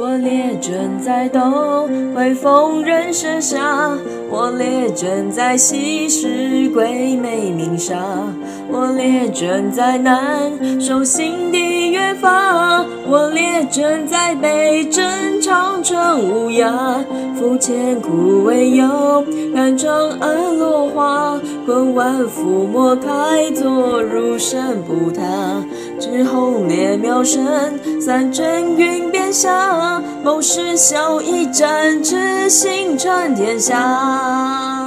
我列阵在东，会逢人生杀。我列阵在西，是鬼魅鸣沙。我列阵在南，守心底约法。我列阵在北，镇长城无涯。夫千古未有，敢长安落花。困万夫莫开，坐如山不塌。执红烈妙声，三阵云下。谋士笑一战，志心传天下。